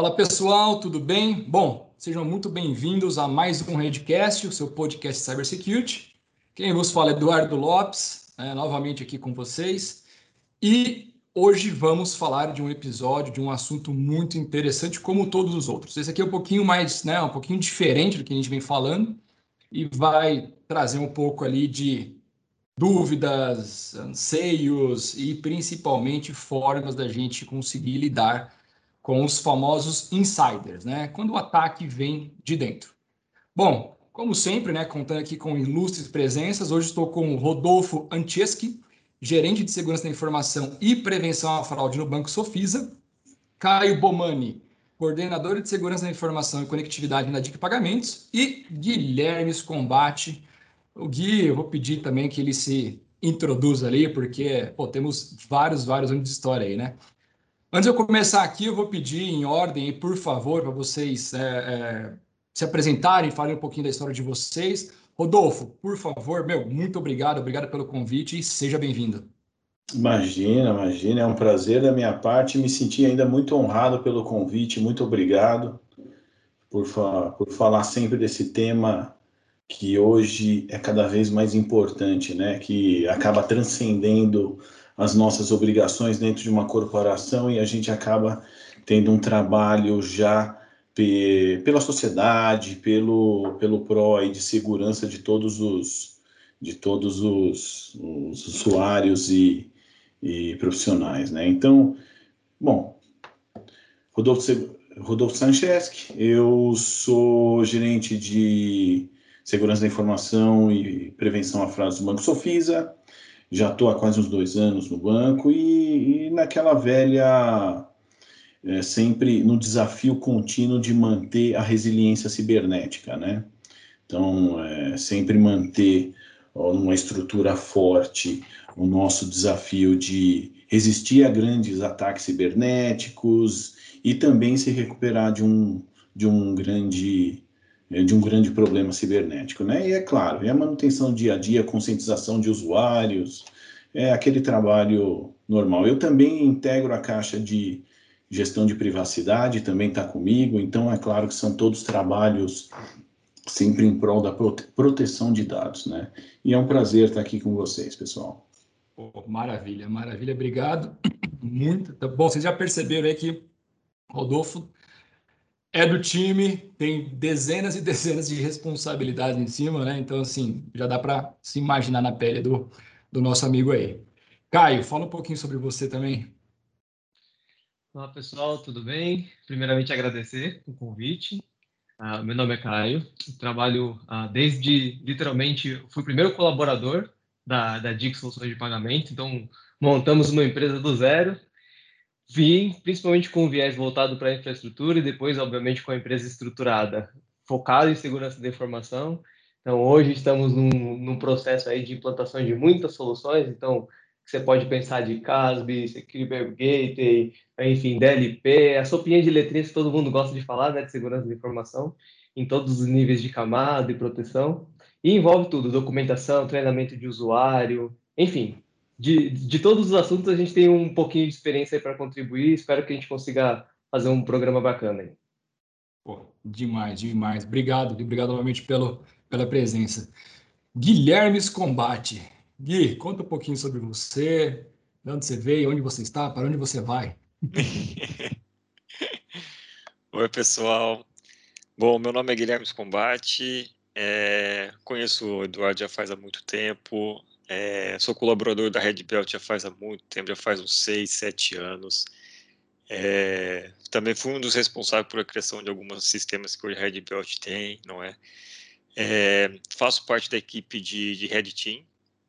Fala pessoal, tudo bem? Bom, sejam muito bem-vindos a mais um Redcast, o seu podcast Cybersecurity. Quem vos fala é Eduardo Lopes, né, novamente aqui com vocês. E hoje vamos falar de um episódio, de um assunto muito interessante, como todos os outros. Esse aqui é um pouquinho mais, né, um pouquinho diferente do que a gente vem falando e vai trazer um pouco ali de dúvidas, anseios e principalmente formas da gente conseguir lidar com os famosos insiders, né? Quando o ataque vem de dentro. Bom, como sempre, né, contando aqui com ilustres presenças, hoje estou com o Rodolfo Antieschi, gerente de segurança da informação e prevenção à fraude no Banco Sofisa, Caio Bomani, coordenador de segurança da informação e conectividade na DIC Pagamentos, e Guilherme Combate, o Gui, eu vou pedir também que ele se introduza ali, porque pô, temos vários, vários anos de história aí, né? Antes de eu começar aqui, eu vou pedir em ordem, por favor, para vocês é, é, se apresentarem, falarem um pouquinho da história de vocês. Rodolfo, por favor, meu, muito obrigado, obrigado pelo convite e seja bem-vindo. Imagina, imagina, é um prazer da minha parte, me senti ainda muito honrado pelo convite, muito obrigado por, fa por falar sempre desse tema que hoje é cada vez mais importante, né? Que acaba transcendendo as nossas obrigações dentro de uma corporação e a gente acaba tendo um trabalho já pela sociedade, pelo pelo PRO de segurança de todos os de todos os, os usuários e, e profissionais, né? Então, bom, Rodolfo, Rodolfo Sancheski, eu sou gerente de segurança da informação e prevenção a fraudes do Banco Sofisa. Já estou há quase uns dois anos no banco e, e naquela velha, é, sempre no desafio contínuo de manter a resiliência cibernética, né? Então, é, sempre manter ó, uma estrutura forte o nosso desafio de resistir a grandes ataques cibernéticos e também se recuperar de um, de um grande de um grande problema cibernético, né? E é claro, é a manutenção dia a dia, conscientização de usuários, é aquele trabalho normal. Eu também integro a caixa de gestão de privacidade, também está comigo, então é claro que são todos trabalhos sempre em prol da prote proteção de dados, né? E é um prazer estar aqui com vocês, pessoal. Oh, maravilha, maravilha, obrigado. Muito. Bom, vocês já perceberam aí que Rodolfo é do time, tem dezenas e dezenas de responsabilidades em cima, né? Então, assim, já dá para se imaginar na pele do, do nosso amigo aí. Caio, fala um pouquinho sobre você também. Olá, pessoal, tudo bem? Primeiramente, agradecer o convite. Uh, meu nome é Caio, trabalho uh, desde, literalmente, fui o primeiro colaborador da, da Dix Soluções de Pagamento, então montamos uma empresa do zero, Vim principalmente com o viés voltado para a infraestrutura e depois, obviamente, com a empresa estruturada, focada em segurança da informação. Então, hoje estamos num, num processo aí de implantação de muitas soluções. Então, você pode pensar de CASB, Security Gateway, enfim, DLP, a sopinha de letrinhas que todo mundo gosta de falar, né, de segurança da informação, em todos os níveis de camada e proteção. E envolve tudo, documentação, treinamento de usuário, enfim, de, de todos os assuntos a gente tem um pouquinho de experiência para contribuir. Espero que a gente consiga fazer um programa bacana aí. Pô, demais, demais. Obrigado, obrigado novamente pelo, pela presença. Guilherme Combate. Gui, conta um pouquinho sobre você, de onde você veio, onde você está, para onde você vai. Oi, pessoal. Bom, meu nome é Guilherme Combate. É, conheço o Eduardo já faz há muito tempo. É, sou colaborador da Red Belt já faz há muito tempo, já faz uns 6, 7 anos. É, também fui um dos responsáveis por a criação de alguns sistemas que o Red Belt tem, não é? é faço parte da equipe de, de Red Team,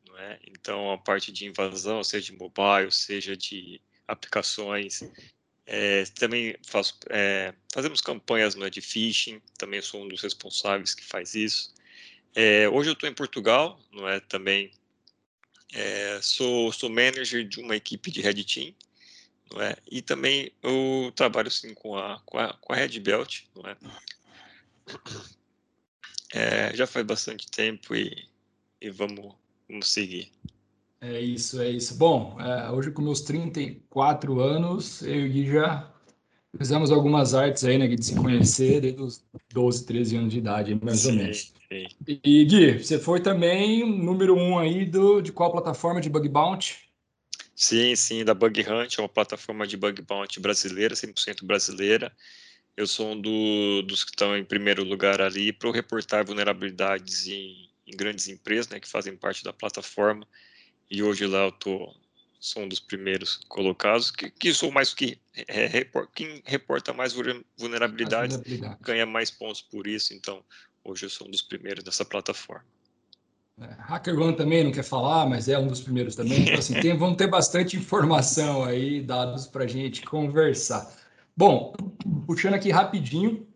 não é? Então, a parte de invasão, seja de mobile, seja de aplicações, é, também faço, é, fazemos campanhas no de phishing, também sou um dos responsáveis que faz isso. É, hoje eu estou em Portugal, não é? Também é, sou, sou manager de uma equipe de Red Team, não é? E também eu trabalho assim com a, com a, com a Red Belt, não é? é? Já faz bastante tempo e, e vamos, vamos seguir. É isso, é isso. Bom, é, hoje com meus 34 anos, eu e já Fizemos algumas artes aí, né, de se conhecer desde os 12, 13 anos de idade, mais sim, ou menos. Sim. E, Gui, você foi também número um aí do, de qual plataforma de Bug Bounty? Sim, sim, da Bug Hunt, é uma plataforma de Bug Bounty brasileira, 100% brasileira. Eu sou um do, dos que estão em primeiro lugar ali para reportar vulnerabilidades em, em, grandes empresas, né, que fazem parte da plataforma. E hoje lá eu tô, sou um dos primeiros colocados, que, que sou mais que é, report, quem reporta mais vulnerabilidades vulnerabilidade. ganha mais pontos por isso, então hoje eu sou um dos primeiros dessa plataforma. É, HackerOne também não quer falar, mas é um dos primeiros também. Então, assim, tem, vamos ter bastante informação aí, dados para a gente conversar. Bom, puxando aqui rapidinho,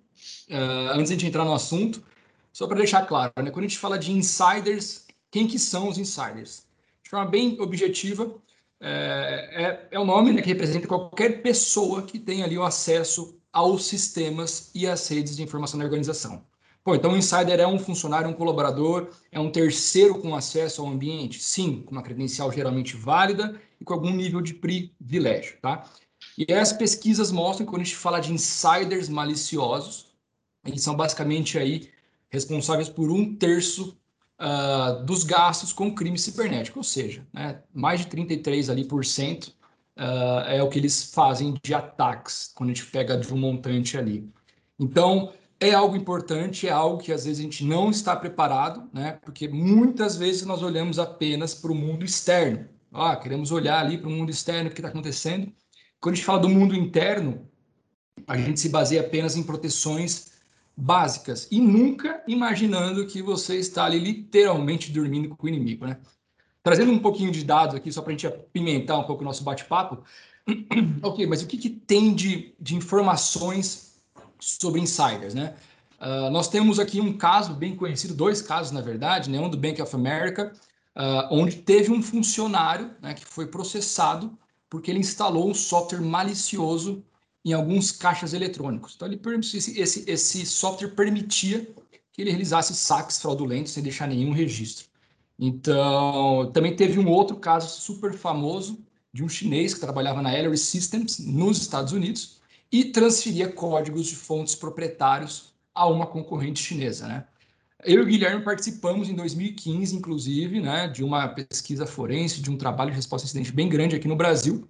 uh, antes de a gente entrar no assunto, só para deixar claro, né, quando a gente fala de insiders, quem que são os insiders? De forma bem objetiva, é, é, é o nome né, que representa qualquer pessoa que tem ali o acesso aos sistemas e às redes de informação da organização. Pô, então o insider é um funcionário, um colaborador, é um terceiro com acesso ao ambiente? Sim, com uma credencial geralmente válida e com algum nível de privilégio, tá? E as pesquisas mostram que quando a gente fala de insiders maliciosos, eles são basicamente aí responsáveis por um terço uh, dos gastos com crime cibernético, ou seja, né, mais de 33 ali por cento uh, é o que eles fazem de ataques quando a gente pega de um montante ali. Então, é algo importante, é algo que às vezes a gente não está preparado, né? Porque muitas vezes nós olhamos apenas para o mundo externo. Ah, queremos olhar ali para o mundo externo, o que está acontecendo. Quando a gente fala do mundo interno, a gente se baseia apenas em proteções básicas e nunca imaginando que você está ali literalmente dormindo com o inimigo, né? Trazendo um pouquinho de dados aqui, só para a gente apimentar um pouco o nosso bate-papo. ok, mas o que, que tem de, de informações sobre insiders, né? Uh, nós temos aqui um caso bem conhecido, dois casos, na verdade, né? um do Bank of America, uh, onde teve um funcionário né, que foi processado porque ele instalou um software malicioso em alguns caixas eletrônicos. Então, ele, esse, esse, esse software permitia que ele realizasse saques fraudulentos sem deixar nenhum registro. Então, também teve um outro caso super famoso de um chinês que trabalhava na Ellery Systems nos Estados Unidos e transferia códigos de fontes proprietários a uma concorrente chinesa, né? Eu e o Guilherme participamos em 2015, inclusive, né, de uma pesquisa forense, de um trabalho de resposta a incidente bem grande aqui no Brasil,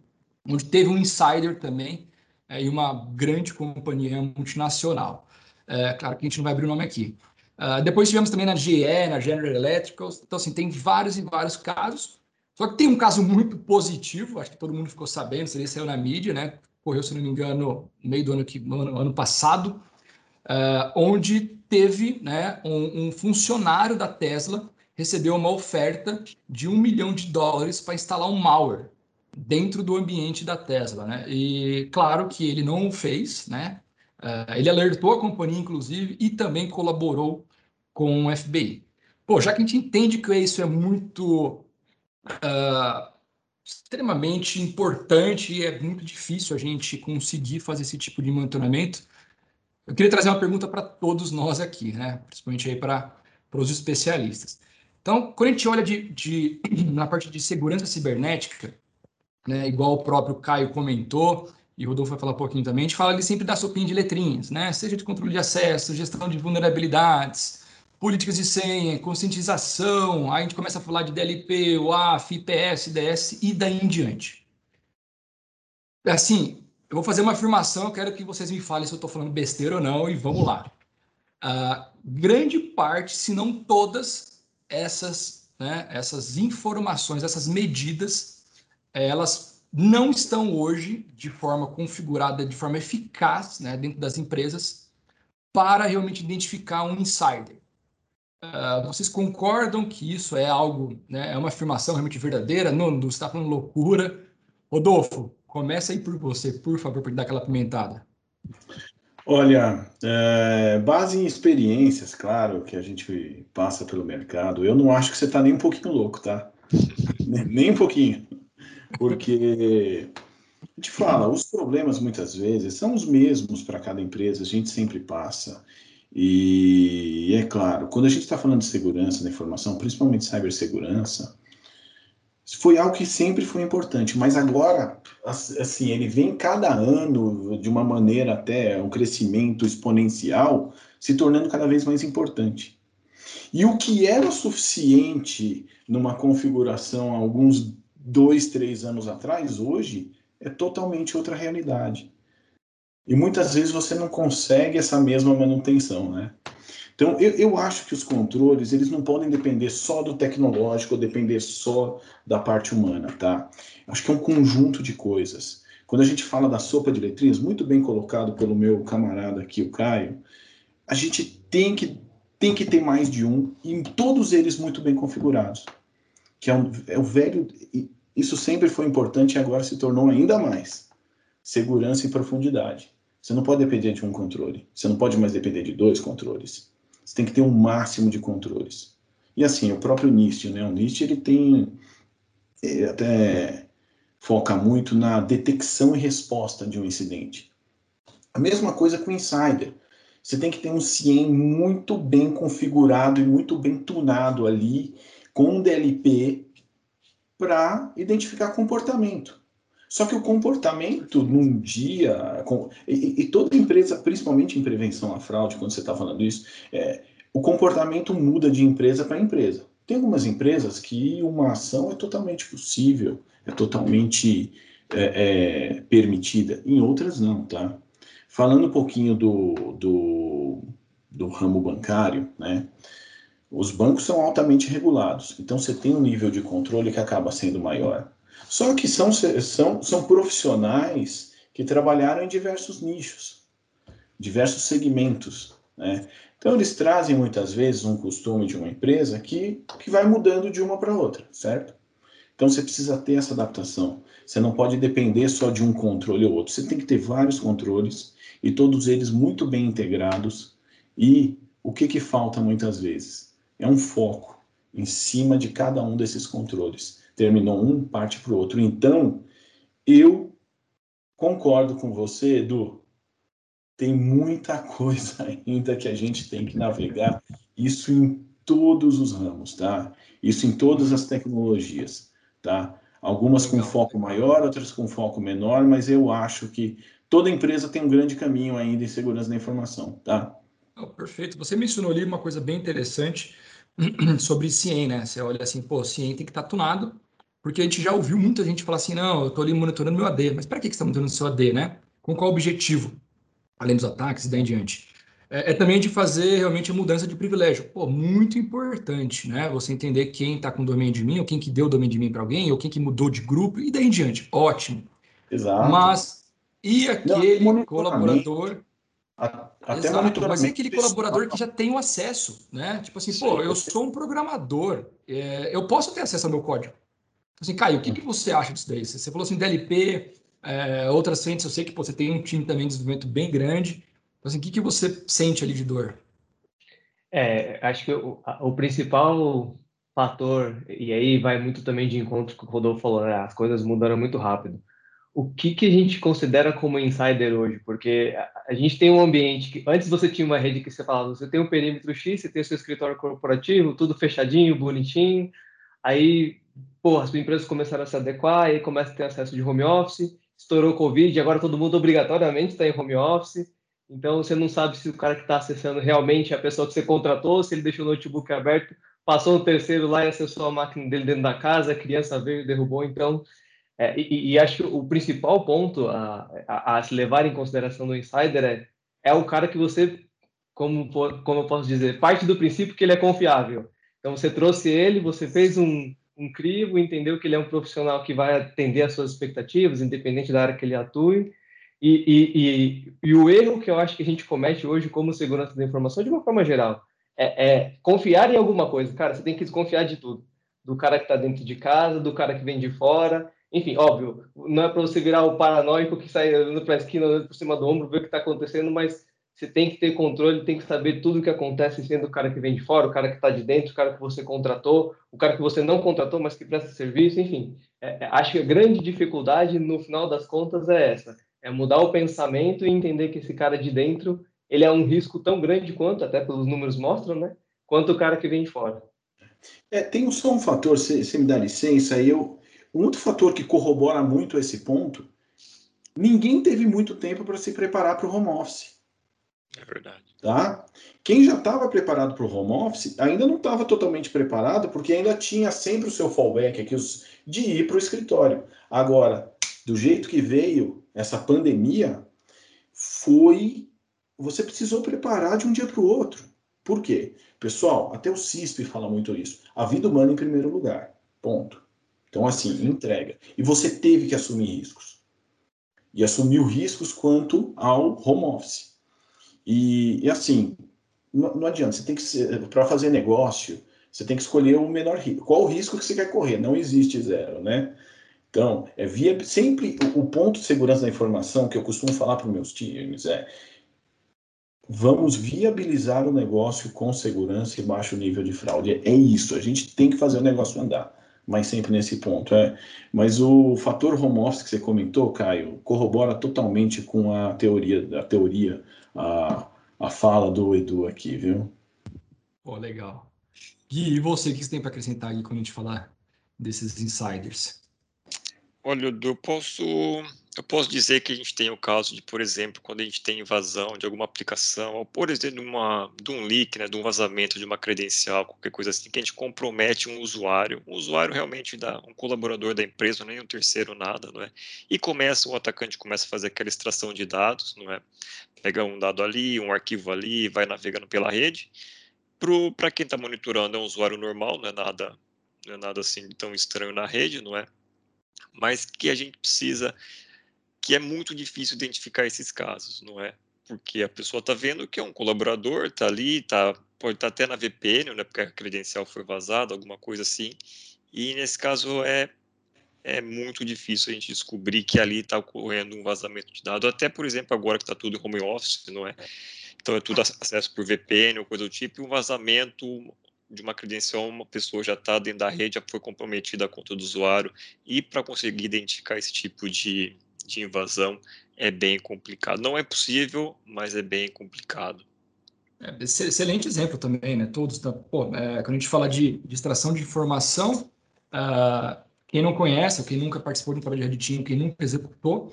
onde teve um insider também é, e uma grande companhia multinacional. É, claro que a gente não vai abrir o nome aqui. Uh, depois tivemos também na GE, na General Electric, então assim, tem vários e vários casos. Só que tem um caso muito positivo, acho que todo mundo ficou sabendo, seria saiu na mídia, né? Correu, se não me engano, no meio do ano, que, ano, ano passado, uh, onde teve né, um, um funcionário da Tesla recebeu uma oferta de um milhão de dólares para instalar um malware dentro do ambiente da Tesla, né? E claro que ele não o fez, né? Uh, ele alertou a companhia, inclusive, e também colaborou com o FBI. Pô, já que a gente entende que isso é muito uh, extremamente importante e é muito difícil a gente conseguir fazer esse tipo de monitoramento, eu queria trazer uma pergunta para todos nós aqui, né? Principalmente aí para os especialistas. Então, quando a gente olha de, de, na parte de segurança cibernética, né, igual o próprio Caio comentou, e o Rodolfo vai falar um pouquinho também, a gente fala ali sempre da sopinha de letrinhas, né? Seja de controle de acesso, gestão de vulnerabilidades, políticas de senha, conscientização, aí a gente começa a falar de DLP, UAF, IPS, IDS e daí em diante. Assim, eu vou fazer uma afirmação, eu quero que vocês me falem se eu estou falando besteira ou não, e vamos lá. Uh, grande parte, se não todas, essas, né, essas informações, essas medidas elas não estão hoje de forma configurada, de forma eficaz, né, dentro das empresas, para realmente identificar um insider. Uh, vocês concordam que isso é algo, né, é uma afirmação realmente verdadeira? Não, não está falando loucura? Rodolfo, começa aí por você, por favor, para dar aquela pimentada. Olha, é, base em experiências, claro, que a gente passa pelo mercado, eu não acho que você está nem um pouquinho louco, tá? nem um pouquinho. Porque a gente fala, os problemas muitas vezes são os mesmos para cada empresa, a gente sempre passa. E é claro, quando a gente está falando de segurança da informação, principalmente cibersegurança, foi algo que sempre foi importante, mas agora, assim, ele vem cada ano de uma maneira até um crescimento exponencial, se tornando cada vez mais importante. E o que era suficiente numa configuração alguns dois, três anos atrás, hoje é totalmente outra realidade. E muitas vezes você não consegue essa mesma manutenção, né? Então, eu, eu acho que os controles, eles não podem depender só do tecnológico, ou depender só da parte humana, tá? Acho que é um conjunto de coisas. Quando a gente fala da sopa de letrinhas, muito bem colocado pelo meu camarada aqui, o Caio, a gente tem que, tem que ter mais de um, e todos eles muito bem configurados. Que é, um, é o velho. Isso sempre foi importante e agora se tornou ainda mais. Segurança e profundidade. Você não pode depender de um controle. Você não pode mais depender de dois controles. Você tem que ter um máximo de controles. E assim, o próprio NIST, né? O NIST ele tem ele até foca muito na detecção e resposta de um incidente. A mesma coisa com o Insider. Você tem que ter um CIEM muito bem configurado e muito bem tunado ali, com um DLP, para identificar comportamento. Só que o comportamento num dia, com, e, e, toda empresa, principalmente em prevenção à fraude, quando você está falando isso, é, o comportamento muda de empresa para empresa. Tem algumas empresas que uma ação é totalmente possível, é totalmente é, é, permitida, em outras não, tá? Falando um pouquinho do, do, do ramo bancário, né? Os bancos são altamente regulados, então você tem um nível de controle que acaba sendo maior. Só que são, são, são profissionais que trabalharam em diversos nichos, diversos segmentos. Né? Então, eles trazem muitas vezes um costume de uma empresa que, que vai mudando de uma para outra, certo? Então, você precisa ter essa adaptação. Você não pode depender só de um controle ou outro. Você tem que ter vários controles e todos eles muito bem integrados. E o que, que falta muitas vezes? É um foco em cima de cada um desses controles terminou um, parte para o outro. Então, eu concordo com você, Edu. Tem muita coisa ainda que a gente tem que navegar, isso em todos os ramos, tá? Isso em todas as tecnologias, tá? Algumas com foco maior, outras com foco menor, mas eu acho que toda empresa tem um grande caminho ainda em segurança da informação, tá? Oh, perfeito. Você mencionou ali uma coisa bem interessante sobre CIEM, né? Você olha assim, pô, CIEM tem que estar tunado, porque a gente já ouviu muita gente falar assim, não, eu estou ali monitorando meu AD, mas para que você está monitorando seu AD, né? Com qual objetivo? Além dos ataques e daí em diante. É, é, também de fazer realmente a mudança de privilégio. Pô, muito importante, né? Você entender quem está com domínio de mim, ou quem que deu domínio de mim para alguém, ou quem que mudou de grupo, e daí em diante. Ótimo. Exato. Mas, e aquele não, colaborador... Até Exato, mas é aquele colaborador que já tem o acesso, né? Tipo assim, Sim. pô, eu sou um programador, é, eu posso ter acesso ao meu código. Assim, Caio, o que, que você acha disso daí? Você falou assim, DLP, é, outras frentes, eu sei que pô, você tem um time também de desenvolvimento bem grande. Então, assim, o que, que você sente ali de dor? É, acho que o, o principal fator, e aí vai muito também de encontro com o Rodolfo falou, né? as coisas mudaram muito rápido. O que, que a gente considera como insider hoje? Porque a, gente tem um ambiente que, antes você tinha uma rede que você falava, você tem um perímetro X, você tem seu escritório corporativo, tudo fechadinho, bonitinho, aí pô, as empresas começaram a se adequar, aí começa a ter acesso de home office, estourou o Covid, agora todo mundo obrigatoriamente está em home office, então você não sabe se o cara que está acessando realmente é a pessoa que você contratou, se ele deixou o notebook aberto, passou no terceiro lá e acessou a máquina dele dentro da casa, a criança veio e derrubou, então... É, e, e, acho que o principal ponto a, a, a, se levar em consideração no insider é, é o cara que você, como, como eu posso dizer, parte do princípio que ele é confiável. Então você trouxe ele, você fez um, um crivo, entendeu que ele é um profissional que vai atender às suas expectativas, independente da área que ele atue. E, e, e, e, o erro que eu acho que a gente comete hoje como segurança da informação, de uma forma geral, é, é confiar em alguma coisa. Cara, você tem que desconfiar de tudo. Do cara que está dentro de casa, do cara que vem de fora. Enfim, óbvio, não é para você virar o paranoico que sai andando para a esquina, andando por cima do ombro, ver o que está acontecendo, mas você tem que ter controle, tem que saber tudo o que acontece sendo o cara que vem de fora, o cara que está de dentro, o cara que você contratou, o cara que você não contratou, mas que presta serviço, enfim. É, é, acho que a grande dificuldade, no final das contas, é essa. É mudar o pensamento e entender que esse cara de dentro, ele é um risco tão grande quanto, até pelos números mostram, né? Quanto o cara que vem de fora. É, tem só um fator, se, se me dá licença, eu, um outro fator que corrobora muito esse ponto, ninguém teve muito tempo para se preparar para o home office. É verdade. Tá? Quem já estava preparado para o home office ainda não estava totalmente preparado, porque ainda tinha sempre o seu fallback aqui de ir para o escritório. Agora, do jeito que veio essa pandemia, foi. Você precisou preparar de um dia para o outro. Por quê? Pessoal, até o CISP fala muito isso. A vida humana em primeiro lugar. Ponto. Então, assim, entrega. E você teve que assumir riscos. E assumiu riscos quanto ao home office. E, e assim, não, não, adianta, você tem que para fazer negócio, você tem que escolher o menor risco. Qual o risco que você quer correr? Não existe zero, né? Então, é via, sempre o, o ponto de segurança da informação que eu costumo falar para meus times é vamos viabilizar o negócio com segurança e baixo nível de fraude. É isso, a gente tem que fazer o negócio andar, mas sempre nesse ponto. É. Mas o fator home office que você comentou, Caio, corrobora totalmente com a teoria, a teoria a, a fala do Edu aqui, viu? Pô, legal. Gui, e você, o que você tem para acrescentar aqui quando a gente falar desses insiders? Olha, eu posso, eu posso dizer que a gente tem o caso de, por exemplo, quando a gente tem invasão de alguma aplicação, ou por exemplo, de, uma, de um leak, né, de um vazamento de uma credencial, qualquer coisa assim, que a gente compromete um usuário, um usuário realmente dá um colaborador da empresa, nem um terceiro nada, não é? E começa, o atacante começa a fazer aquela extração de dados, não é? Pega um dado ali, um arquivo ali, vai navegando pela rede. Para quem está monitorando, é um usuário normal, não é nada, não é nada assim tão estranho na rede, não é? mas que a gente precisa, que é muito difícil identificar esses casos, não é? Porque a pessoa está vendo que é um colaborador, está ali, tá, pode estar tá até na VPN, né, porque a credencial foi vazada, alguma coisa assim, e nesse caso é, é muito difícil a gente descobrir que ali está ocorrendo um vazamento de dados, até, por exemplo, agora que está tudo em home office, não é? Então é tudo acesso por VPN ou coisa do tipo, e um vazamento de uma credencial, uma pessoa já está dentro da rede, já foi comprometida a conta do usuário, e para conseguir identificar esse tipo de, de invasão é bem complicado. Não é possível, mas é bem complicado. É, excelente exemplo também, né? Todos, pô, é, quando a gente fala de, de extração de informação, uh, quem não conhece, quem nunca participou de um trabalho de red team, quem nunca executou,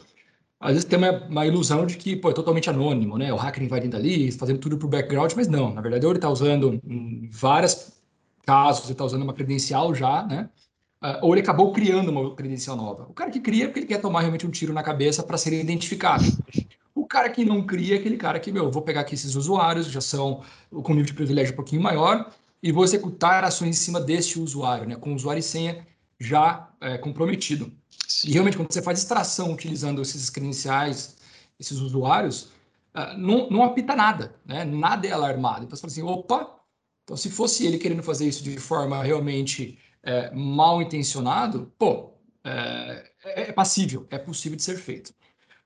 às vezes tem uma, uma, ilusão de que pô, é totalmente anônimo, né? O hacker invadindo ali, fazendo tudo por background, mas não. Na verdade, ele está usando em vários casos, ele está usando uma credencial já, né? Uh, ou ele acabou criando uma credencial nova. O cara que cria é porque ele quer tomar realmente um tiro na cabeça para ser identificado. O cara que não cria é aquele cara que, meu, vou pegar aqui esses usuários, já são com nível de privilégio um pouquinho maior, e vou executar ações em cima deste usuário, né? Com usuário e senha já é, comprometido. E realmente, quando você faz extração utilizando esses credenciais, esses usuários, uh, não, não apita nada, né? Nada é alarmado. Então você fala assim, opa, então se fosse ele querendo fazer isso de forma realmente é, mal intencionado, pô, é, é, passível, é possível de ser feito.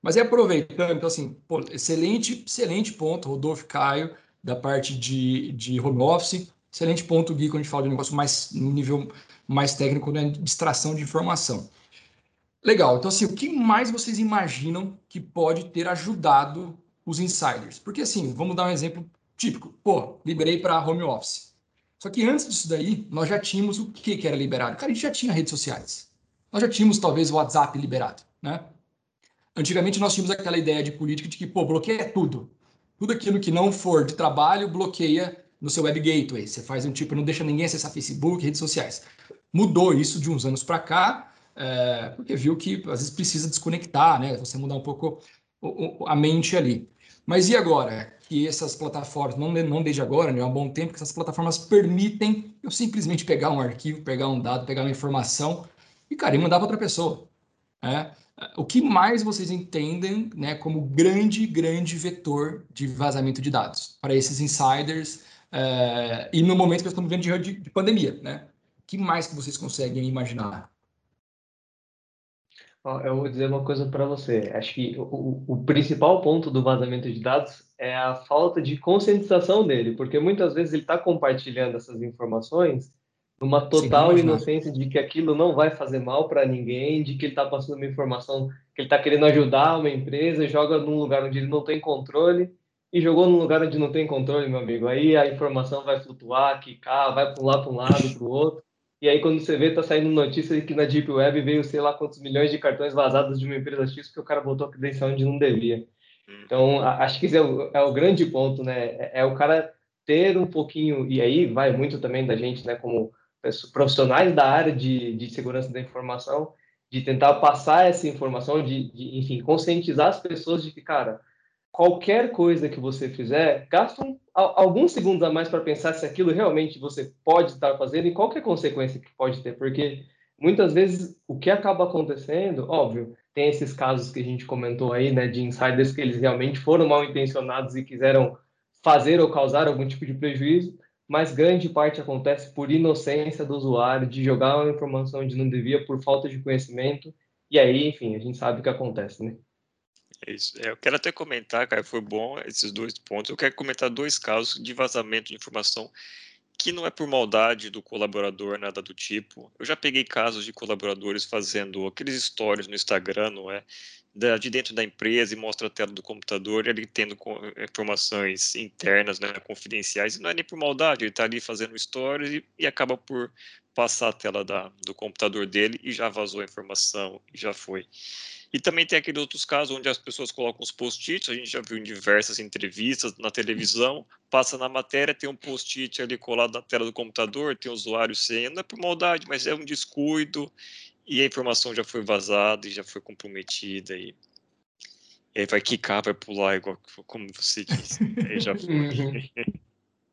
Mas é aproveitando, então assim, pô, excelente, excelente ponto, Rodolfo Caio, da parte de, de home office, excelente ponto, Gui, quando a gente fala de um negócio mais, no nível mais técnico, né, de extração de informação. Legal. Então, assim, o que mais vocês imaginam que pode ter ajudado os insiders? Porque, assim, vamos dar um exemplo típico. Pô, liberei para home office. Só que antes disso daí, nós já tínhamos o que, que era liberado? Cara, a gente já tinha redes sociais. Nós já tínhamos, talvez, o WhatsApp liberado, né? Antigamente, nós tínhamos aquela ideia de política de que, pô, bloqueia tudo. Tudo aquilo que não for de trabalho, bloqueia no seu web gateway. Você faz um tipo, não deixa ninguém acessar Facebook, redes sociais. Mudou isso de uns anos para cá é, porque viu que às vezes precisa desconectar, né? Você mudar um pouco a mente ali. Mas e agora? Que essas plataformas, não, não desde agora, né? há um bom tempo, que essas plataformas permitem eu simplesmente pegar um arquivo, pegar um dado, pegar uma informação e, cara, e mandar para outra pessoa. Né? O que mais vocês entendem né, como grande, grande vetor de vazamento de dados para esses insiders é, e no momento que estamos vivendo de, de pandemia, né? O que mais que vocês conseguem imaginar? Eu vou dizer uma coisa para você. Acho que o, o, principal ponto do vazamento de dados é a falta de conscientização dele, porque muitas vezes ele está compartilhando essas informações numa total Sim, inocência de que aquilo não vai fazer mal para ninguém, de que ele está passando uma informação que ele está querendo ajudar uma empresa, joga num lugar onde ele não tem controle e jogou num lugar onde não tem controle, meu amigo. Aí a informação vai flutuar, quicar, vai para um lado, para um lado, para o outro. E aí, quando você vê, tá saindo notícia de que na Deep Web veio sei lá quantos milhões de cartões vazados de uma empresa X porque o cara botou a credencial onde não devia. Então, acho que esse é o, é o grande ponto, né? É, é, o cara ter um pouquinho, e aí vai muito também da gente, né, como profissionais da área de, de segurança da informação, de tentar passar essa informação, de, de, enfim, conscientizar as pessoas de que, cara, qualquer coisa que você fizer, gasta um, alguns segundos a mais para pensar se aquilo realmente você pode estar fazendo e qual é a consequência que pode ter, porque muitas vezes o que acaba acontecendo, óbvio, tem esses casos que a gente comentou aí, né, de insiders que eles realmente foram mal intencionados e quiseram fazer ou causar algum tipo de prejuízo, mas grande parte acontece por inocência do usuário, de jogar uma informação onde não devia por falta de conhecimento, e aí, enfim, a gente sabe o que acontece, né? É isso. É, eu quero até comentar, cara, foi bom esses dois pontos. Eu quero comentar dois casos de vazamento de informação que não é por maldade do colaborador, nada do tipo. Eu já peguei casos de colaboradores fazendo aqueles stories no Instagram, não é? de dentro da empresa e mostra a tela do computador, ele tendo informações internas, né, confidenciais, e não é nem por maldade, ele está ali fazendo stories e, e, acaba por passar a tela da, do computador dele e já vazou a informação, e já foi. E também tem aqueles outros casos onde as pessoas colocam os post-its, a gente já viu em diversas entrevistas na televisão, passa na matéria, tem um post-it ali colado na tela do computador, tem o usuário sem, não é por maldade, mas é um descuido, e a informação já foi vazada e já foi comprometida, e, e aí vai quicar, vai pular, igual como você disse, aí já foi.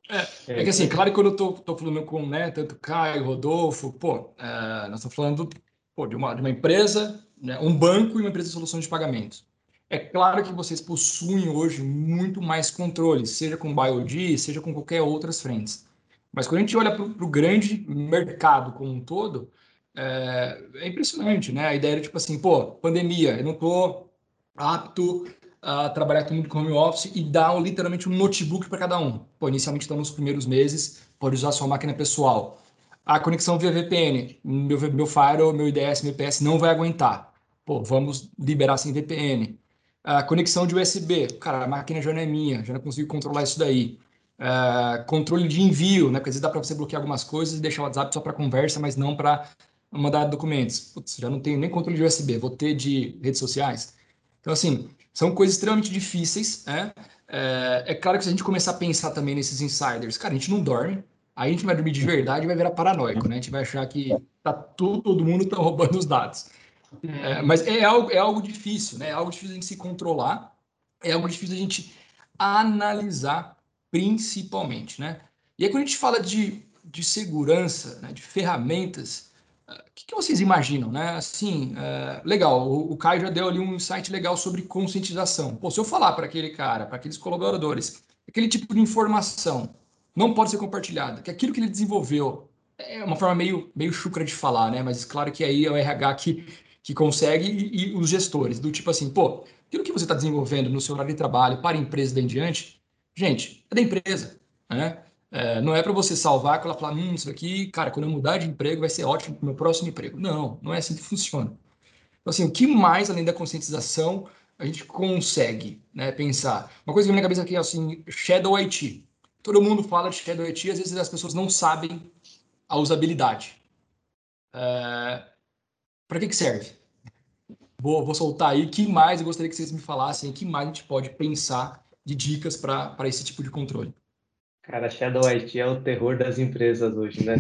É, é, que assim, claro que quando eu tô, tô falando com né, tanto Caio, Rodolfo, pô, é, nós estamos falando pô, de, uma, de uma empresa né, um banco e uma empresa de solução de pagamentos. É claro que vocês possuem hoje muito mais controle, seja com BioD, seja com qualquer outras frentes. Mas quando a gente olha para o grande mercado como um todo, é, é, impressionante, né? A ideia era tipo assim, pô, pandemia, eu não estou apto a trabalhar todo mundo com home office e dar literalmente um notebook para cada um. Pô, inicialmente estão nos primeiros meses, pode usar sua máquina pessoal. A conexão via VPN, meu, meu Firewall, meu IDS, meu IPS não vai aguentar. Pô, vamos liberar sem VPN. A conexão de USB, cara, a máquina já não é minha, já não consigo controlar isso daí. Uh, controle de envio, né? Porque às vezes dá para você bloquear algumas coisas e deixar o WhatsApp só para conversa, mas não para mandar documentos. Putz, já não tenho nem controle de USB, vou ter de redes sociais. Então, assim, são coisas extremamente difíceis, né? É, é claro que se a gente começar a pensar também nesses insiders, cara, a gente não dorme, aí a gente vai dormir de verdade e vai virar paranoico, né? A gente vai achar que tá tudo, todo mundo tá roubando os dados. É, mas é algo, é algo difícil, né? É algo difícil a gente se controlar, é algo difícil a gente analisar, principalmente, né? E aí, quando a gente fala de, de segurança, né, de ferramentas, o uh, que, que, vocês imaginam, né? Assim, uh, legal, o, o Caio já deu ali um insight legal sobre conscientização. Pô, se eu falar para aquele cara, para aqueles colaboradores, aquele tipo de informação não pode ser compartilhada, que aquilo que ele desenvolveu é uma forma meio, meio chucra de falar, né? Mas claro que aí é o RH que que consegue e, e, os gestores, do tipo assim, pô, aquilo que você está desenvolvendo no seu horário de trabalho para a empresa daí em diante, gente, é da empresa, né? É, não é para você salvar que ela falar, hum, isso aqui, cara, quando eu mudar de emprego vai ser ótimo para o meu próximo emprego. Não, não é assim que funciona. Então, assim, o que mais, além da conscientização, a gente consegue né, pensar? Uma coisa que vem na cabeça aqui é assim, Shadow IT. Todo mundo fala de Shadow IT, às vezes as pessoas não sabem a usabilidade. É, para que, que serve? Vou, vou soltar aí. que mais eu gostaria que vocês me falassem? que mais a gente pode pensar de dicas para esse tipo de controle? Cara, Shadow IT é o terror das empresas hoje, né?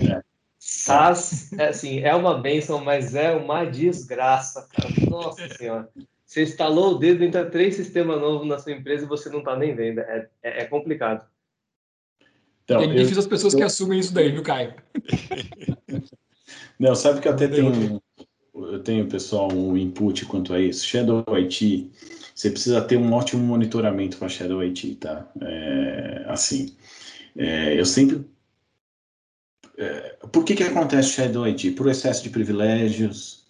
SaaS, é, assim, é uma benção, mas é uma desgraça, cara. Nossa senhora. Você instalou o dedo, entra três sistemas novos na sua empresa e você não está nem vendo. É, é, é complicado. Então, é difícil as pessoas eu... que assumem isso daí, viu, Caio? Não, sabe que até tem um, eu tenho, pessoal, um input quanto a isso. Shadow IT, você precisa ter um ótimo monitoramento com a Shadow IT, tá? É, assim, é, eu sempre... É, por que que acontece Shadow IT? Por excesso de privilégios,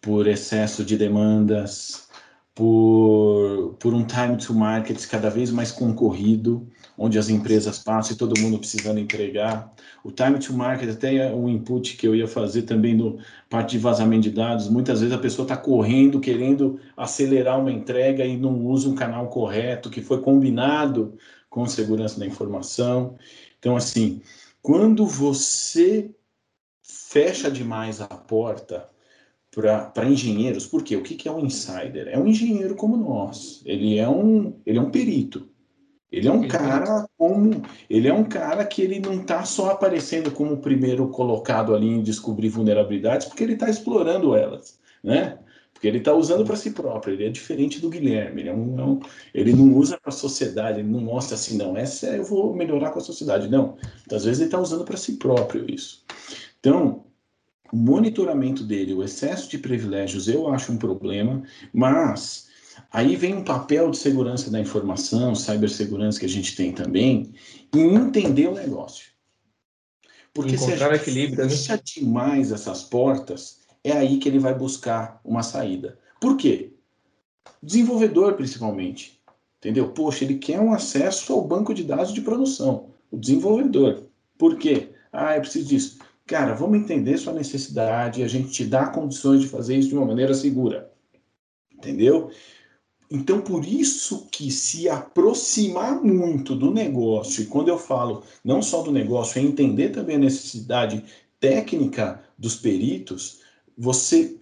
por excesso de demandas, por, por um time to market cada vez mais concorrido, onde as empresas passam e todo mundo precisando entregar. O time to market, até é um input que eu ia fazer também no parte de vazamento de dados. Muitas vezes a pessoa está correndo, querendo acelerar uma entrega e não usa um canal correto, que foi combinado com segurança da informação. Então, assim, quando você fecha demais a porta para engenheiros, porque o que, que é um insider? É um engenheiro como nós. Ele é um, ele é um perito. Ele é um cara como. Ele é um cara que ele não está só aparecendo como o primeiro colocado ali em descobrir vulnerabilidades, porque ele está explorando elas, né? Porque ele está usando para si próprio. Ele é diferente do Guilherme. Ele, é um, é um, ele não usa para a sociedade, ele não mostra assim, não. Essa eu vou melhorar com a sociedade. Não. Às vezes ele está usando para si próprio isso. Então, o monitoramento dele, o excesso de privilégios, eu acho um problema, mas aí vem um papel de segurança da informação, cibersegurança que a gente tem também, em entender o negócio. Porque Encontrar se a gente equilíbrio, fecha né? demais essas portas, é aí que ele vai buscar uma saída. Por quê? Desenvolvedor, principalmente. Entendeu? Poxa, ele quer um acesso ao banco de dados de produção. O desenvolvedor. Por quê? Ah, eu preciso disso. Cara, vamos entender sua necessidade e a gente te dá condições de fazer isso de uma maneira segura. Entendeu? Então, por isso que se aproximar muito do negócio, e quando eu falo não só do negócio, é entender também a necessidade técnica dos peritos, você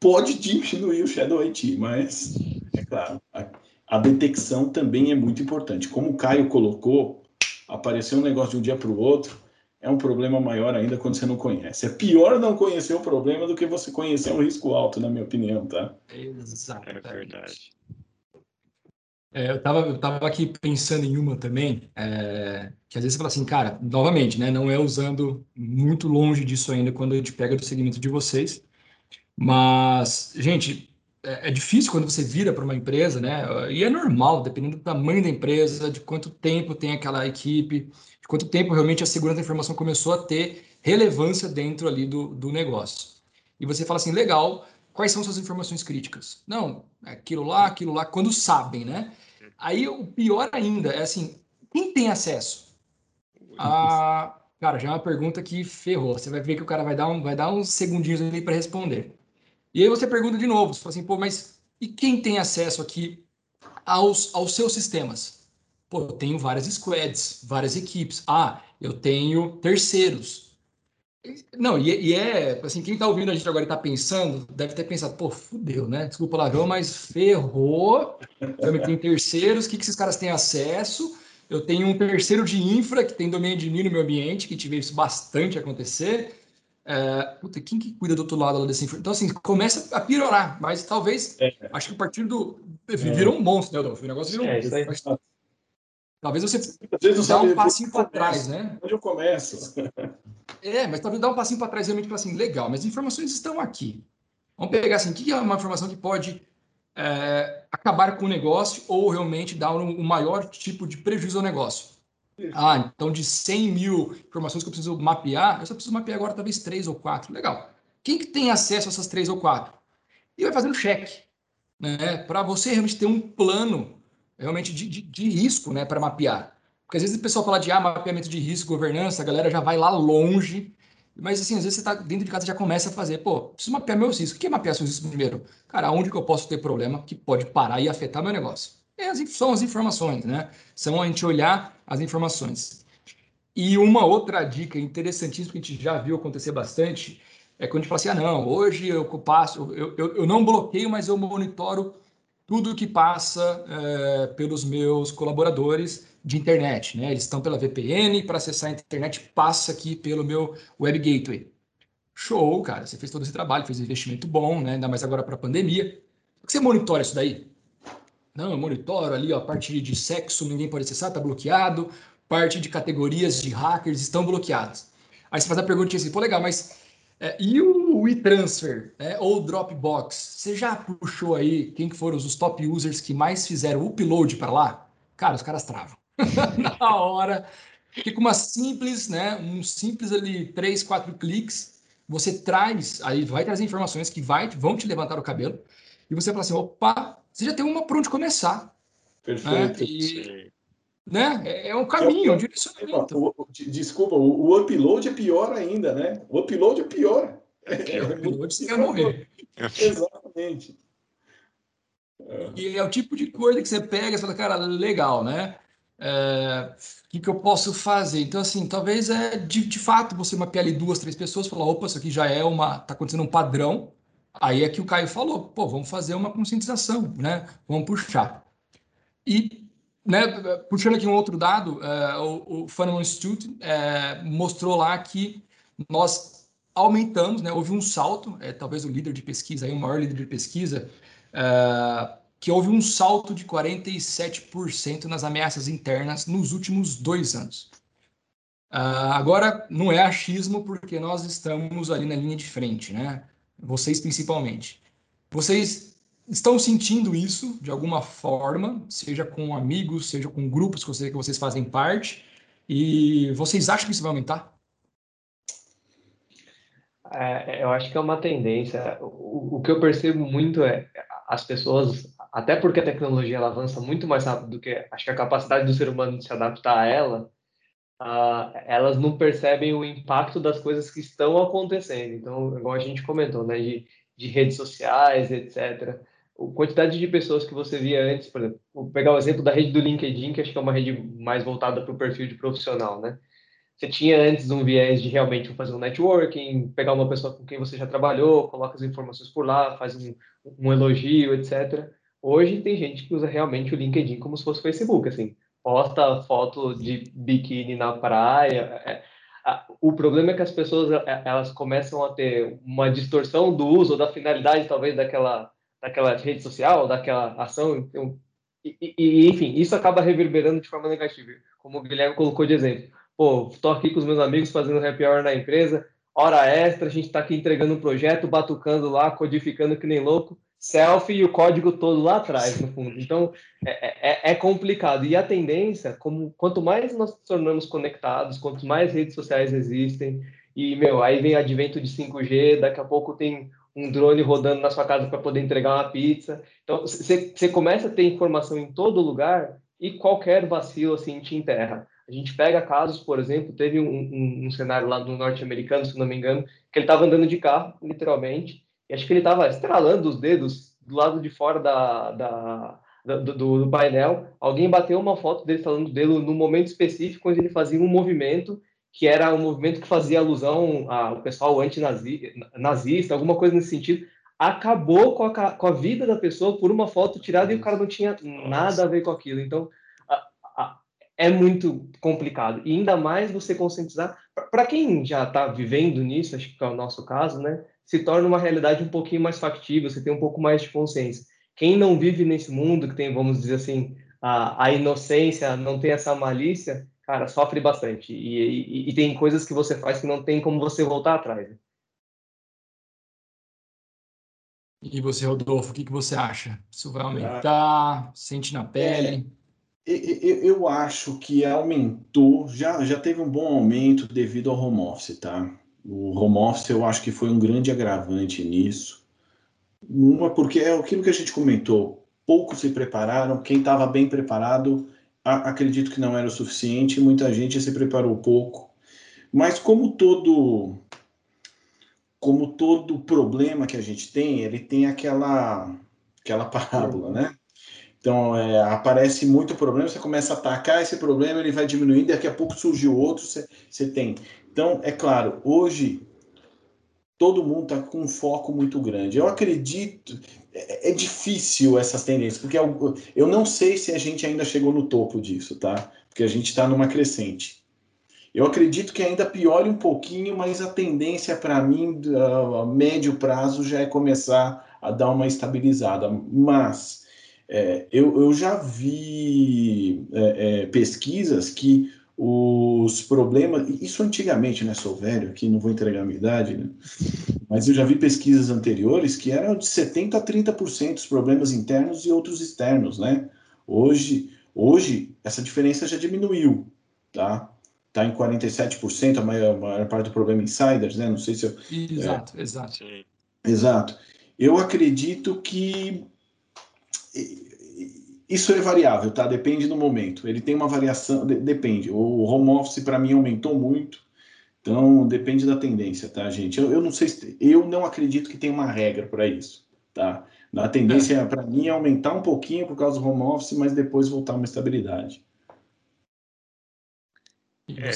pode diminuir o Shadow IT, mas, é claro, a, a detecção também é muito importante. Como o Caio colocou, apareceu um negócio de um dia para o outro, é um problema maior ainda quando você não conhece. É pior não conhecer o problema do que você conhecer um risco alto, na minha opinião, tá? Exato. É verdade. É, eu estava eu tava aqui pensando em uma também, é, que às vezes você fala assim, cara, novamente, né, não é usando muito longe disso ainda quando a gente pega do segmento de vocês, mas, gente, é, é difícil quando você vira para uma empresa, né, e é normal, dependendo do tamanho da empresa, de quanto tempo tem aquela equipe, quanto tempo realmente a segurança da informação começou a ter relevância dentro ali do, do negócio. E você fala assim, legal, quais são suas informações críticas? Não, é aquilo lá, aquilo lá, quando sabem, né? Aí o pior ainda é assim, quem tem acesso? Ah, cara, já é uma pergunta que ferrou. Você vai ver que o cara vai dar, um, vai dar uns segundinhos ali para responder. E aí você pergunta de novo, você fala assim, pô, mas e quem tem acesso aqui aos, aos seus sistemas? Pô, eu tenho várias squads, várias equipes. Ah, eu tenho terceiros. Não, e, e, é, assim, quem tá ouvindo a gente agora e tá pensando, deve ter pensado, pô, fudeu, né? Desculpa o palavrão, mas ferrou. Eu tenho terceiros, o que, que esses caras têm acesso? Eu tenho um terceiro de infra que tem domínio de mim no meu ambiente, que tive isso bastante acontecer. É, puta, quem que cuida do outro lado desse infra? Então, assim, começa a piorar, mas talvez, é. acho que a partir do... Virou um monstro, né, Adolfo? O negócio virou um é, monstro. Talvez você dá um passinho para trás, né? Onde eu começo? É, mas talvez dar um passinho para trás realmente para assim, legal, mas as informações estão aqui. Vamos pegar assim, o que é uma informação que pode é, acabar com o negócio ou realmente dar um, um maior tipo de prejuízo ao negócio? Ah, então de 100 mil informações que eu preciso mapear, eu só preciso mapear agora talvez três ou quatro. Legal. Quem que tem acesso a essas três ou quatro? E vai fazendo cheque, né? Para você realmente ter um plano realmente de, de, de risco, né, para mapear. Porque às vezes o pessoal fala de ah, mapeamento de risco, governança, a galera já vai lá longe. Mas assim, às vezes você está dentro de casa já começa a fazer, pô, preciso mapear meus riscos. O que é mapear seus riscos primeiro? Cara, onde que eu posso ter problema que pode parar e afetar meu negócio? É, são as informações, né? São a gente olhar as informações. E uma outra dica interessantíssima que a gente já viu acontecer bastante é quando a gente fala assim, ah, não, hoje eu passo, eu, eu, eu não bloqueio, mas eu monitoro tudo que passa é, pelos meus colaboradores de internet. Né? Eles estão pela VPN, para acessar a internet passa aqui pelo meu Web Gateway. Show, cara, você fez todo esse trabalho, fez um investimento bom, né? ainda mais agora para a pandemia. Você monitora isso daí? Não, eu monitoro ali, ó, a parte de sexo, ninguém pode acessar, está bloqueado. Parte de categorias de hackers estão bloqueadas. Aí você faz a pergunta assim, pô, legal, mas é, e o WeTransfer, né, ou Dropbox, você já puxou aí quem que foram os top users que mais fizeram upload para lá? Cara, os caras travam. Na hora, que com uma simples, né, um simples ali, três, quatro cliques, você traz, aí vai trazer informações que vai, vão te levantar o cabelo, e você fala assim, opa, você já tem uma para onde começar. Perfeito. Né? E, né? É, é um caminho, é um direcionamento. Desculpa, o, o, upload é pior ainda, né? O upload é pior. É, o upload você quer morrer. Exatamente. E é o tipo de coisa que você pega e fala, cara, legal, né? É, o que, que eu posso fazer? Então, assim, talvez é de, de fato você mapear ali duas, três pessoas falar, opa, isso aqui já é uma. tá acontecendo um padrão. Aí é que o Caio falou, pô, vamos fazer uma conscientização, né? Vamos puxar. E, né, puxando aqui um outro dado, é, o, o Institute é, mostrou lá que nós aumentamos, né? Houve um salto, é, talvez o líder de pesquisa, aí, o maior líder de pesquisa, é, que houve um salto de 47% nas ameaças internas nos últimos dois anos. Uh, agora, não é achismo, porque nós estamos ali na linha de frente, né? Vocês principalmente. Vocês estão sentindo isso de alguma forma, seja com amigos, seja com grupos que vocês, fazem parte, e vocês acham que isso vai aumentar? É, eu acho que é uma tendência. O, o que eu percebo muito é as pessoas até porque a tecnologia ela avança muito mais rápido do que acho que a capacidade do ser humano de se adaptar a ela, uh, elas não percebem o impacto das coisas que estão acontecendo. Então, igual a gente comentou, né, de, de redes sociais, etc. Quantidade de pessoas que você via antes, por exemplo, vou pegar o exemplo da rede do LinkedIn, que acho que é uma rede mais voltada para o perfil de profissional, né? Você tinha antes um viés de realmente fazer um networking, pegar uma pessoa com quem você já trabalhou, coloca as informações por lá, faz um, um elogio, etc. Hoje tem gente que usa realmente o LinkedIn como se fosse Facebook, assim, posta foto de biquíni na praia. É, o problema é que as pessoas é, elas começam a ter uma distorção do uso da finalidade talvez daquela daquela rede social, daquela ação. Então, e, e, enfim, isso acaba reverberando de forma negativa, como o Guilherme colocou de exemplo. Pô, tô aqui com os meus amigos fazendo happy hour na empresa, hora extra, a gente está aqui entregando um projeto, batucando lá, codificando que nem louco selfie e o código todo lá atrás, no fundo. Então, é, é, é, complicado. E a tendência, como quanto mais nós nos tornamos conectados, quanto mais redes sociais existem, e, meu, aí vem advento de 5G, daqui a pouco tem um drone rodando na sua casa para poder entregar uma pizza. Então, você começa a ter informação em todo lugar e qualquer vacilo, assim, te enterra. A gente pega casos, por exemplo, teve um, um, um cenário lá do norte-americano, se não me engano, que ele estava andando de carro, literalmente, e acho que ele estava estralando os dedos do lado de fora da, da do, do, do, painel. Alguém bateu uma foto dele falando dele no momento específico onde ele fazia um movimento que era um movimento que fazia alusão ao pessoal antinazista, alguma coisa nesse sentido. Acabou com a, com a vida da pessoa por uma foto tirada e o cara não tinha nada a ver com aquilo. Então, a, a, é muito complicado. E ainda mais você conscientizar. Para quem já está vivendo nisso, acho que é o nosso caso, né? se torna uma realidade um pouquinho mais factível, você tem um pouco mais de consciência. Quem não vive nesse mundo, que tem, vamos dizer assim, a, a inocência, não tem essa malícia, cara, sofre bastante. E, e, e, tem coisas que você faz que não tem como você voltar atrás. Né? E você, Rodolfo, o que, que você acha? Isso vai aumentar? Ah, sente na pele? É, eu acho que aumentou, já, já teve um bom aumento devido ao home office, tá? O home office eu acho que foi um grande agravante nisso. Uma porque é aquilo que a gente comentou, poucos se prepararam, quem estava bem preparado, acredito que não era o suficiente, muita gente se preparou pouco. Mas como todo como todo problema que a gente tem, ele tem aquela aquela parábola, né? Então, é, aparece muito problema, você começa a atacar esse problema, ele vai diminuindo, daqui a pouco surgiu outro, você tem. Então, é claro, hoje todo mundo está com um foco muito grande. Eu acredito, é, é, difícil essas tendências, porque eu, eu não sei se a gente ainda chegou no topo disso, tá? Porque a gente está numa crescente. Eu acredito que ainda piore um pouquinho, mas a tendência para mim, a médio prazo, já é começar a dar uma estabilizada. Mas é, eu, eu já vi é, é pesquisas que os problemas. Isso antigamente, né? Sou velho aqui, não vou entregar a minha idade, né? Mas eu já vi pesquisas anteriores que eram de 70% a 30% os problemas internos e outros externos, né? Hoje, hoje essa diferença já diminuiu, tá? Tá em 47%, a maior, a maior parte do problema insiders, né? Não sei se eu. Exato, é, exato. Exato. Eu acredito que isso é variável, tá? Depende do momento. Ele tem uma variação, de, depende. O home office para mim aumentou muito, então depende da tendência, tá, gente? Eu, eu não sei, se, eu não acredito que tem uma regra para isso, tá? A tendência é. para mim é aumentar um pouquinho por causa do home office, mas depois voltar uma estabilidade. É,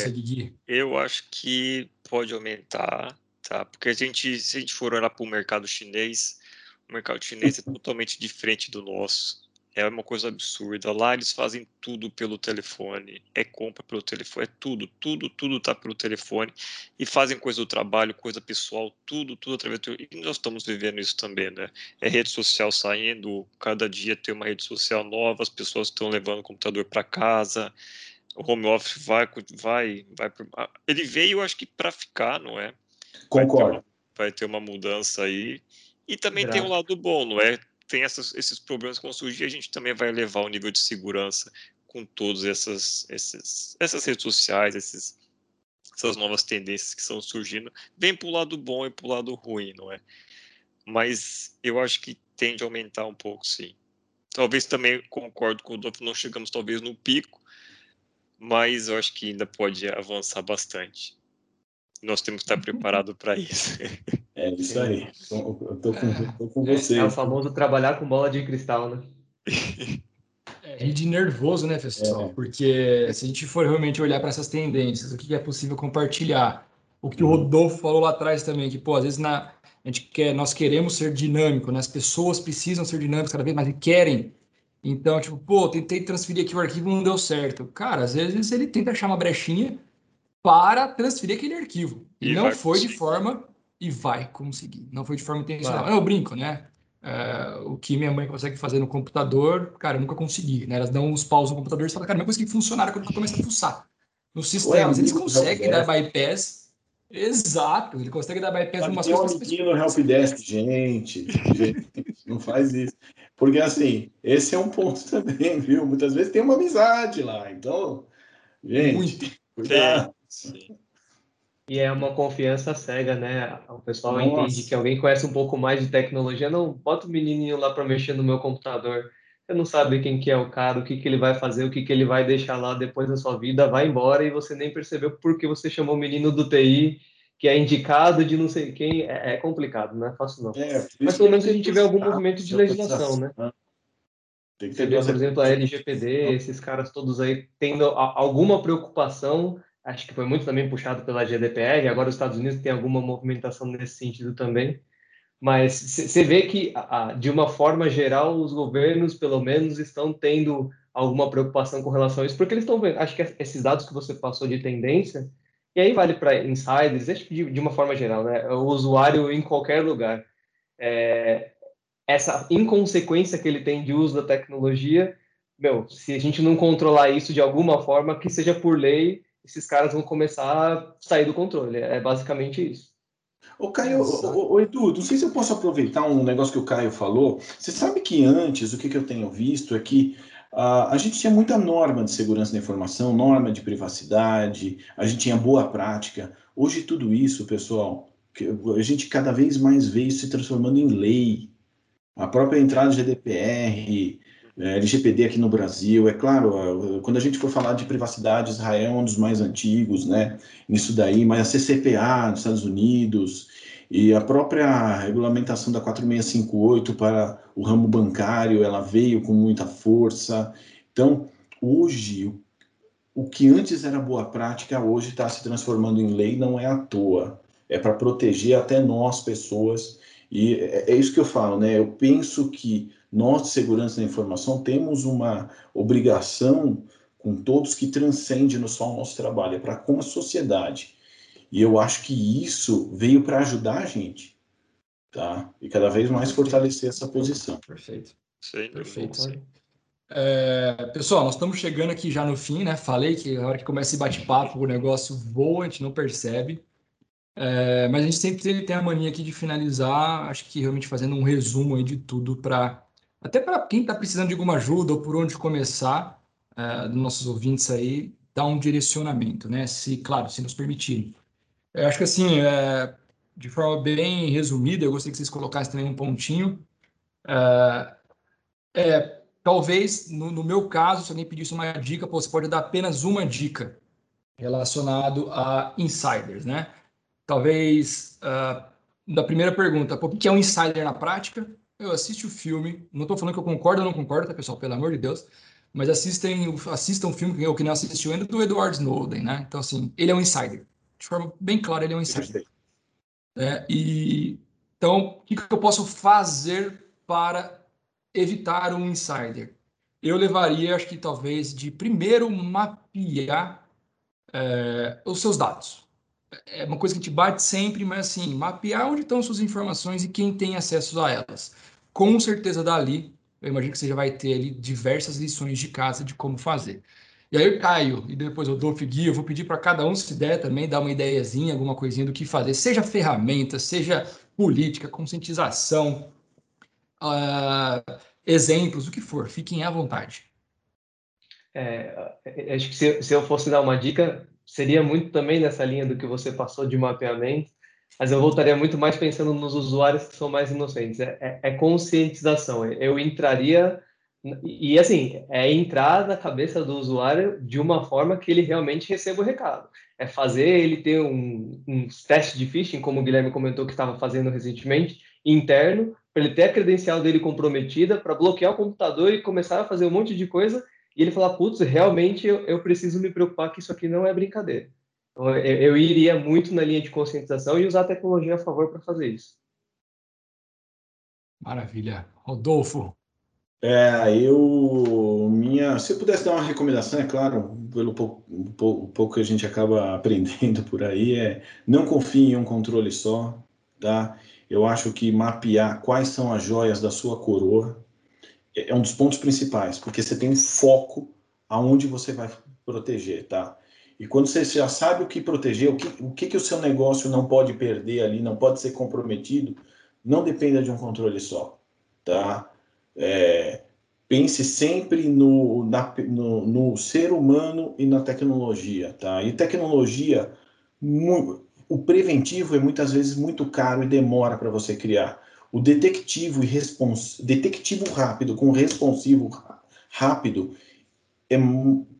eu acho que pode aumentar, tá? Porque a gente, se a gente for olhar para o mercado chinês, o mercado chinês é totalmente diferente do nosso é uma coisa absurda. Lá eles fazem tudo pelo telefone, é compra pelo telefone, é tudo, tudo, tudo tá pelo telefone e fazem coisa do trabalho, coisa pessoal, tudo, tudo através do e nós estamos vivendo isso também, né? É rede social saindo, cada dia tem uma rede social nova, as pessoas estão levando o computador para casa, o home office vai, vai, vai, ele veio, acho que para ficar, não é? Concordo. Vai ter uma, vai ter uma mudança aí. E também tem um lado bom, não é? Tem essas, esses problemas que vão surgir, a gente também vai levar o nível de segurança com todas essas, essas, essas redes sociais, esses, essas novas tendências que estão surgindo, vem para o lado bom e para o lado ruim, não é? Mas eu acho que tende a aumentar um pouco, sim. Talvez também concordo com o Dolph, não chegamos talvez no pico, mas eu acho que ainda pode avançar bastante. Nós temos que estar preparados para isso. É isso aí. Eu tô com, tô com você. É o famoso trabalhar com bola de cristal, né? É, de nervoso, né, pessoal? É. Porque se a gente for realmente olhar para essas tendências, o que é possível compartilhar? O que o Rodolfo falou lá atrás também, que, pô, às vezes na, a gente quer, nós queremos ser dinâmico, né? As pessoas precisam ser dinâmicas cada vez mais e querem. Então, tipo, pô, tentei transferir aqui o arquivo não deu certo. Cara, às vezes ele tenta achar uma brechinha para transferir aquele arquivo. E, e não foi de forma e vai conseguir. Não foi de forma intencional. Eu brinco, né? É, o que minha mãe consegue fazer no computador, cara, eu nunca consegui. Né? Elas dão uns paus no computador e falam, cara, não é coisa que funciona quando começa a fuçar. Nos sistemas, eles conseguem dar bypass. Exato, ele consegue dar bypass em umas coisas. Um no helpdesk, gente, gente, não faz isso. Porque, assim, esse é um ponto também, viu? Muitas vezes tem uma amizade lá, então, gente, Muito. cuidado. Sim. E é uma confiança cega, né? O pessoal Nossa. entende que alguém conhece um pouco mais de tecnologia. Não, bota o menininho lá para mexer no meu computador. Você não sabe quem que é o cara, o que, que ele vai fazer, o que, que ele vai deixar lá depois da sua vida, vai embora e você nem percebeu porque você chamou o menino do TI, que é indicado de não sei quem. É, é complicado, não é fácil não. É, Mas pelo menos a gente vê algum movimento de legislação, né? Tem que ter, por exemplo, a LGPD, esses caras todos aí tendo alguma preocupação acho que foi muito também puxado pela GDPR, agora os Estados Unidos tem alguma movimentação nesse sentido também, mas você vê que, de uma forma geral, os governos, pelo menos, estão tendo alguma preocupação com relação a isso, porque eles estão vendo, acho que esses dados que você passou de tendência, e aí vale para insiders, acho que de, uma forma geral, né, o usuário em qualquer lugar, é, essa inconsequência que ele tem de uso da tecnologia, meu, se a gente não controlar isso de alguma forma, que seja por lei, esses caras vão começar a sair do controle. É basicamente isso. Ô, Caio, ô, Edu, não sei se eu posso aproveitar um negócio que o Caio falou. Você sabe que antes, o que, que eu tenho visto é que uh, a gente tinha muita norma de segurança da informação, norma de privacidade, a gente tinha boa prática. Hoje, tudo isso, pessoal, a gente cada vez mais vê isso se transformando em lei. A própria entrada do GDPR, é, LGPD aqui no Brasil. É claro, quando a gente for falar de privacidade, Israel é um dos mais antigos, né? Nisso daí, mas a CCPA nos Estados Unidos e a própria regulamentação da 4658 para o ramo bancário, ela veio com muita força. Então, hoje, o que antes era boa prática, hoje está se transformando em lei, não é à toa. É para proteger até nós, pessoas. E é, é isso que eu falo, né? Eu penso que nós, de segurança da informação, temos uma obrigação com todos que transcende no só o nosso trabalho, é para com a sociedade. E eu acho que isso veio para ajudar a gente, tá? E cada vez mais fortalecer essa posição. Perfeito. Sim, Perfeito. É, pessoal, nós estamos chegando aqui já no fim, né? Falei que a hora que começa esse bate-papo, o negócio voa, a gente não percebe. É, mas a gente sempre tem a mania aqui de finalizar, acho que realmente fazendo um resumo aí de tudo para até para quem está precisando de alguma ajuda ou por onde começar, uh, nossos ouvintes aí, dar um direcionamento, né? Se, claro, se nos permitirem. Eu acho que assim, é, de forma bem resumida, eu gostaria que vocês colocassem também um pontinho. É, é talvez, no, no, meu caso, se alguém pedisse uma dica, pô, você pode dar apenas uma dica relacionado a insiders, né? Talvez, uh, da primeira pergunta, pô, o que é um insider na prática? Eu assisto o filme, não estou falando que eu concordo ou não concordo, tá, pessoal? Pelo amor de Deus. Mas assistem, assistam o filme, que eu que não assistiu ainda, do Edward Snowden, né? Então, assim, ele é um insider. De forma bem clara, ele é um insider. É, e, então, o que, que eu posso fazer para evitar um insider? Eu levaria, acho que talvez, de primeiro mapear é, os seus dados. É uma coisa que a gente bate sempre, mas assim, mapear onde estão suas informações e quem tem acesso a elas. Com certeza dali, eu imagino que você já vai ter ali diversas lições de casa de como fazer. E aí, Caio, e depois o Dolph Gui, eu vou pedir para cada um, se der também, dar uma ideiazinha, alguma coisinha do que fazer, seja ferramenta, seja política, conscientização, uh, exemplos, o que for, fiquem à vontade. É, é, acho que se, se, eu fosse dar uma dica, seria muito também nessa linha do que você passou de mapeamento, mas eu voltaria muito mais pensando nos usuários que são mais inocentes. É, é, é conscientização. Eu entraria e assim, é entrar na cabeça do usuário de uma forma que ele realmente receba o recado. É fazer ele ter um, um teste de phishing, como o Guilherme comentou que estava fazendo recentemente, interno, para ele ter a credencial dele comprometida, para bloquear o computador e começar a fazer um monte de coisa, e ele falar, putz, realmente eu, eu preciso me preocupar que isso aqui não é brincadeira. Então, eu, eu iria muito na linha de conscientização e usar a tecnologia a favor para fazer isso. Maravilha. Rodolfo, é, eu minha, se eu pudesse dar uma recomendação, é claro, pelo pouco, pouco, pouco que a gente acaba aprendendo por aí, é não confie em um controle só, tá? Eu acho que mapear quais são as joias da sua coroa é, é um dos pontos principais, porque você tem um foco aonde você vai proteger, tá? E quando você já sabe o que proteger, o que, o que, que o seu negócio não pode perder ali, não pode ser comprometido, não dependa de um controle só, tá? É, pense sempre no, na, no, no, ser humano e na tecnologia, tá? E tecnologia, o preventivo é muitas vezes muito caro e demora para você criar. O detectivo e respons, detectivo rápido com responsivo rápido é,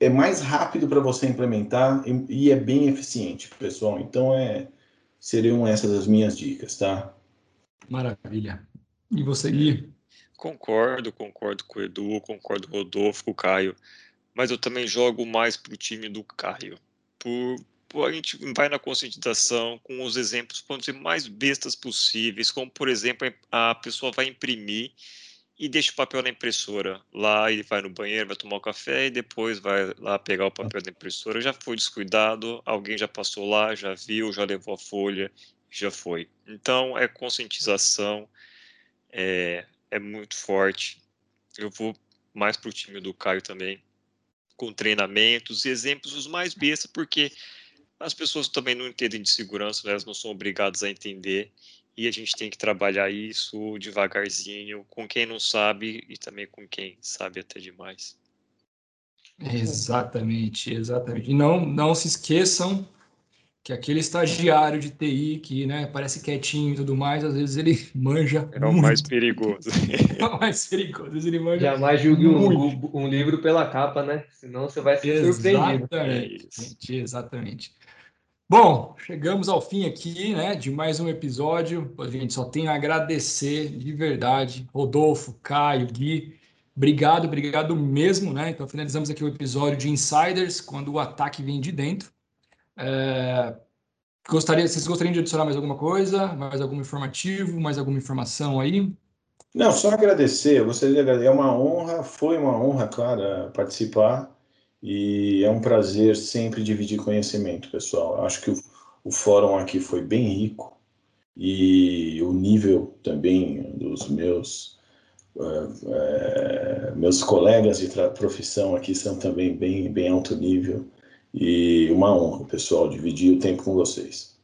é mais rápido para você implementar e, e, é bem eficiente, pessoal. Então é seriam essas as minhas dicas, tá? Maravilha. E você, Gui? Concordo, concordo com o Edu, concordo com o Rodolfo, com o Caio, mas eu também jogo mais para o time do Caio. Por, por, a gente vai na conscientização com os exemplos, podem ser mais bestas possíveis, como por exemplo, a pessoa vai imprimir e deixa o papel na impressora. Lá ele vai no banheiro, vai tomar um café e depois vai lá pegar o papel da impressora. Já foi descuidado, alguém já passou lá, já viu, já levou a folha, já foi. Então é conscientização, é, é muito forte. Eu vou mais para o time do Caio também, com treinamentos e exemplos os mais bestas, porque as pessoas também não entendem de segurança, né? elas não são obrigadas a entender e a gente tem que trabalhar isso devagarzinho, com quem não sabe e também com quem sabe até demais. Exatamente, exatamente. E não, não se esqueçam que aquele estagiário de TI que né, parece quietinho e tudo mais, às vezes ele manja. É o muito. mais perigoso. é o mais perigoso. Às vezes ele manja Jamais julgue um, um, livro pela capa, né? Senão você vai ser surpreendido. Exatamente, é exatamente. Bom, chegamos ao fim aqui, né, de mais um episódio. A gente só tem a agradecer de verdade, Rodolfo, Caio, Gui. Obrigado, obrigado mesmo, né? Então finalizamos aqui o episódio de Insiders, quando o ataque vem de dentro. É, gostaria, vocês gostariam de adicionar mais alguma coisa? Mais algum informativo? Mais alguma informação aí? Não, só agradecer. Eu gostaria de agradecer. É uma honra, foi uma honra, claro, participar. E é um prazer sempre dividir conhecimento, pessoal. Acho que o, o fórum aqui foi bem rico e o nível também dos meus uh, uh, meus colegas de profissão aqui são também bem bem alto nível e uma honra, pessoal, dividir o tempo com vocês.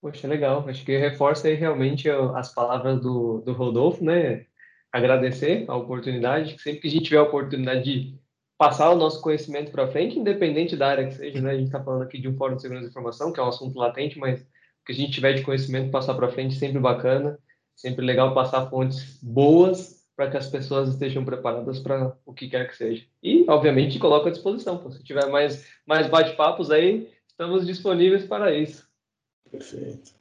Poxa, legal. Acho que reforça aí realmente as palavras do, do Rodolfo, né? Agradecer a oportunidade. Sempre que a gente tiver a oportunidade de passar o nosso conhecimento para frente, independente da área que seja, né? A gente está falando aqui de um fórum de segurança da informação, que é um assunto latente, mas o que a gente tiver de conhecimento passar para frente sempre bacana, sempre legal passar fontes boas para que as pessoas estejam preparadas para o que quer que seja. E, obviamente, coloco à disposição. Se tiver mais, mais bate-papos aí, estamos disponíveis para isso. Perfeito.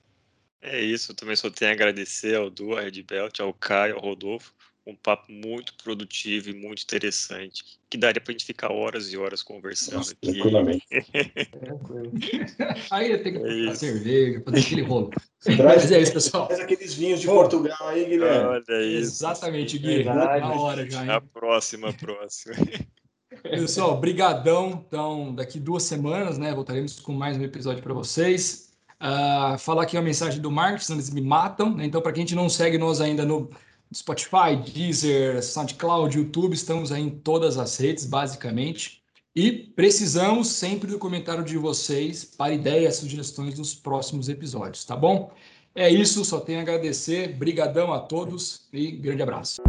É isso, eu também só tenho a agradecer ao Du, à Red Belt, ao Caio, ao Rodolfo. Um papo muito produtivo e muito interessante, que daria para a gente ficar horas e horas conversando Nossa, aqui. Tranquilamente. aí ia ter que é cerveja, fazer aquele rolo. Traz, Mas é isso, pessoal. Traz aqueles vinhos de Portugal aí, Guilherme. Olha isso. Exatamente, Gui. Na hora já. Hein? A próxima, a próxima. Pessoal, brigadão. Então, daqui duas semanas, né, voltaremos com mais um episódio para vocês. Uh, falar aqui uma mensagem do Marcos, senão eles me matam. Né? Então, para quem a gente não segue nós ainda no Spotify, Deezer, SoundCloud, YouTube, estamos aí em todas as redes, basicamente. E precisamos sempre do comentário de vocês para ideias, sugestões dos próximos episódios, tá bom? É isso, só tenho a agradecer. Brigadão a todos e grande abraço.